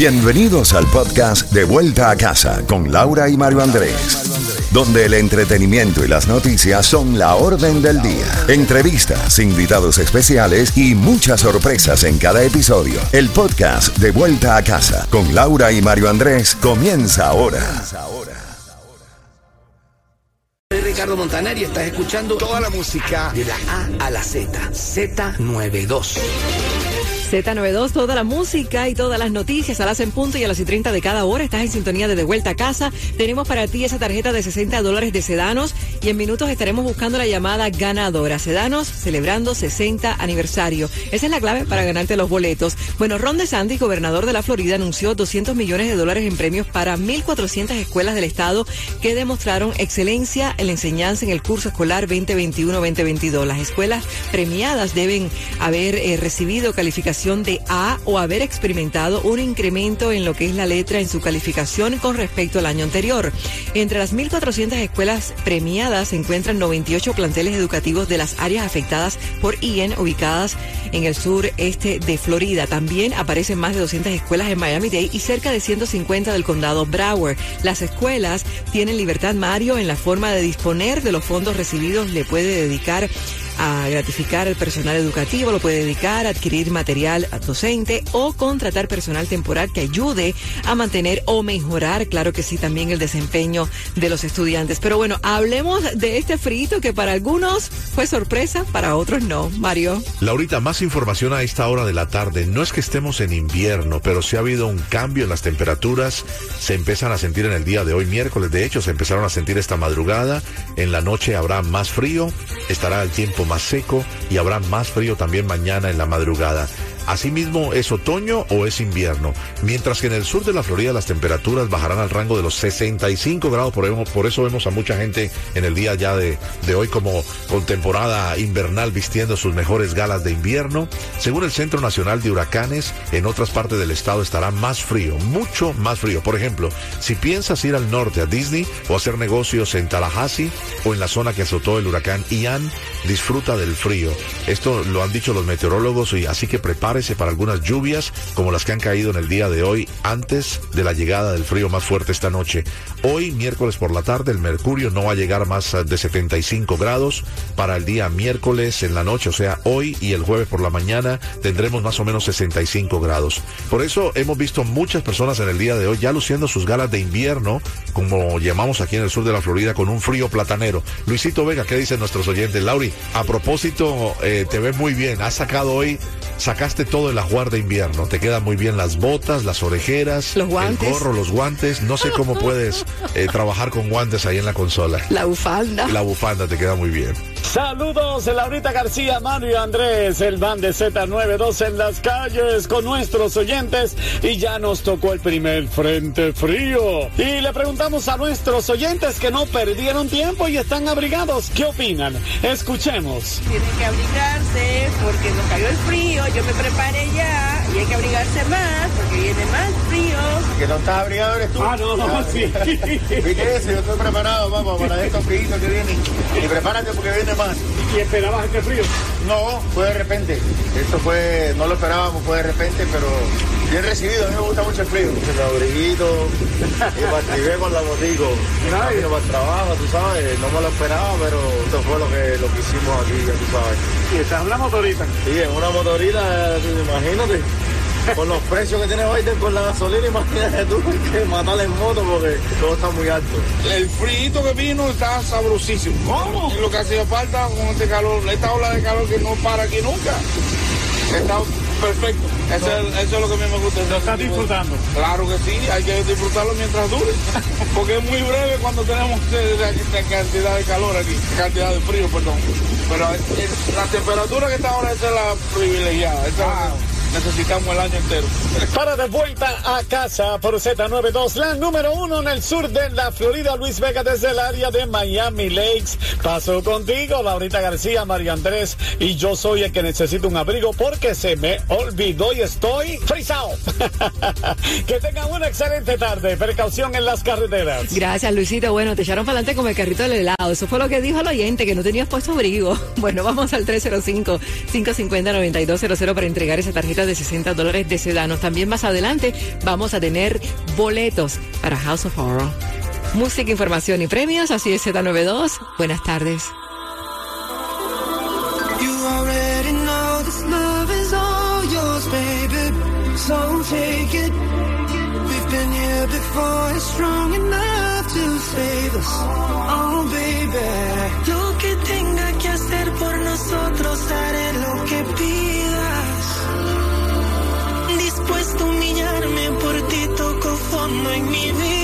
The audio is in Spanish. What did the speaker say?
Bienvenidos al podcast De Vuelta a Casa con Laura y Mario Andrés, donde el entretenimiento y las noticias son la orden del día. Entrevistas, invitados especiales y muchas sorpresas en cada episodio. El podcast De Vuelta a Casa con Laura y Mario Andrés comienza ahora. Soy Ricardo Montaner y estás escuchando toda la música de la A a la Z. Z92. Z92, toda la música y todas las noticias a las en punto y a las y 30 de cada hora. Estás en sintonía de De Vuelta a Casa. Tenemos para ti esa tarjeta de 60 dólares de Sedanos y en minutos estaremos buscando la llamada ganadora. Sedanos celebrando 60 aniversario. Esa es la clave para ganarte los boletos. Bueno, Ron DeSantis, gobernador de la Florida, anunció 200 millones de dólares en premios para 1.400 escuelas del estado que demostraron excelencia en la enseñanza en el curso escolar 2021-2022. Las escuelas premiadas deben haber eh, recibido de A o haber experimentado un incremento en lo que es la letra en su calificación con respecto al año anterior. Entre las 1.400 escuelas premiadas se encuentran 98 planteles educativos de las áreas afectadas por Ian ubicadas en el sur este de Florida. También aparecen más de 200 escuelas en Miami-Dade y cerca de 150 del condado Broward. Las escuelas tienen libertad Mario en la forma de disponer de los fondos recibidos. Le puede dedicar a gratificar al personal educativo, lo puede dedicar a adquirir material docente o contratar personal temporal que ayude a mantener o mejorar, claro que sí, también el desempeño de los estudiantes. Pero bueno, hablemos de este frito que para algunos fue sorpresa, para otros no. Mario. Laurita, más información a esta hora de la tarde. No es que estemos en invierno, pero sí ha habido un cambio en las temperaturas. Se empiezan a sentir en el día de hoy, miércoles. De hecho, se empezaron a sentir esta madrugada. En la noche habrá más frío, estará el tiempo más seco y habrá más frío también mañana en la madrugada. Asimismo, ¿es otoño o es invierno? Mientras que en el sur de la Florida las temperaturas bajarán al rango de los 65 grados, por eso vemos a mucha gente en el día ya de, de hoy como con temporada invernal vistiendo sus mejores galas de invierno. Según el Centro Nacional de Huracanes, en otras partes del estado estará más frío, mucho más frío. Por ejemplo, si piensas ir al norte a Disney o hacer negocios en Tallahassee o en la zona que azotó el huracán Ian, disfruta del frío. Esto lo han dicho los meteorólogos y así que prepárese para algunas lluvias como las que han caído en el día de hoy antes de la llegada del frío más fuerte esta noche. Hoy, miércoles por la tarde, el mercurio no va a llegar más de 75 grados. Para el día miércoles en la noche, o sea, hoy y el jueves por la mañana, tendremos más o menos 65 grados. Por eso hemos visto muchas personas en el día de hoy ya luciendo sus galas de invierno, como llamamos aquí en el sur de la Florida, con un frío platanero. Luisito Vega, ¿qué dicen nuestros oyentes? Lauri, a propósito, eh, te ves muy bien. Has sacado hoy, sacaste todo el ajuar de invierno. Te quedan muy bien las botas, las orejeras, los guantes. el gorro, los guantes. No sé cómo puedes eh, trabajar con guantes ahí en la consola. La bufanda. La bufanda te queda muy bien. Saludos, Laurita García, Mario Andrés, el van de Z92 en las calles con nuestros oyentes y ya nos tocó el primer frente frío. Y le preguntamos a nuestros oyentes que no perdieron tiempo y están abrigados, ¿qué opinan? Escuchemos. Tienen que abrigarse porque nos cayó el frío, yo me preparé ya y hay que abrigarse más porque viene más frío. Que no estás abrigado eres tú. Ah, no, no, sí. Eso, yo estoy preparado, vamos, para estos fríos que vienen. Y prepárate porque viene más. ¿Y esperabas este frío? No, fue de repente. Esto fue, no lo esperábamos, fue de repente, pero bien recibido. A mí me gusta mucho el frío. El abriguito, y partiré con la botico. Camino para el trabajo, tú sabes, no me lo esperaba, pero esto fue lo que, lo que hicimos aquí, ya tú sabes. ¿Y estás hablando ahorita? Sí, en una motorita, imagínate. Con los precios que tiene Biden con la gasolina, imagínate tú que matarle en moto porque todo está muy alto. El frío que vino está sabrosísimo. ¿Cómo? Lo que hacía falta con este calor, esta ola de calor que no para aquí nunca. Está perfecto. Eso, es, eso es lo que a mí me gusta. ¿Lo estás disfrutando? Claro que sí, hay que disfrutarlo mientras dure. Porque es muy breve cuando tenemos esta cantidad de calor aquí, cantidad de frío, perdón. Pero es- la temperatura que está ahora esa es la privilegiada. Esa es la que necesitamos el año entero. Para de vuelta a casa por Z92, la número uno en el sur de la Florida, Luis Vega desde el área de Miami Lakes. Paso contigo, Laurita García, Mario Andrés, y yo soy el que necesito un abrigo porque se me olvidó y estoy frisado. que tengan una excelente tarde, precaución en las carreteras. Gracias, Luisito. Bueno, te echaron para adelante como el carrito del helado. Eso fue lo que dijo el oyente, que no tenías puesto abrigo. Bueno, vamos al 305-550-9200 para entregar esa tarjeta de 60 dólares de Sedanos. También más adelante vamos a tener boletos para House of Horror. Música, información y premios, así es Z92. Buenas tardes. Lo que tenga que hacer por nosotros, haré lo que pidas. Por mí mi.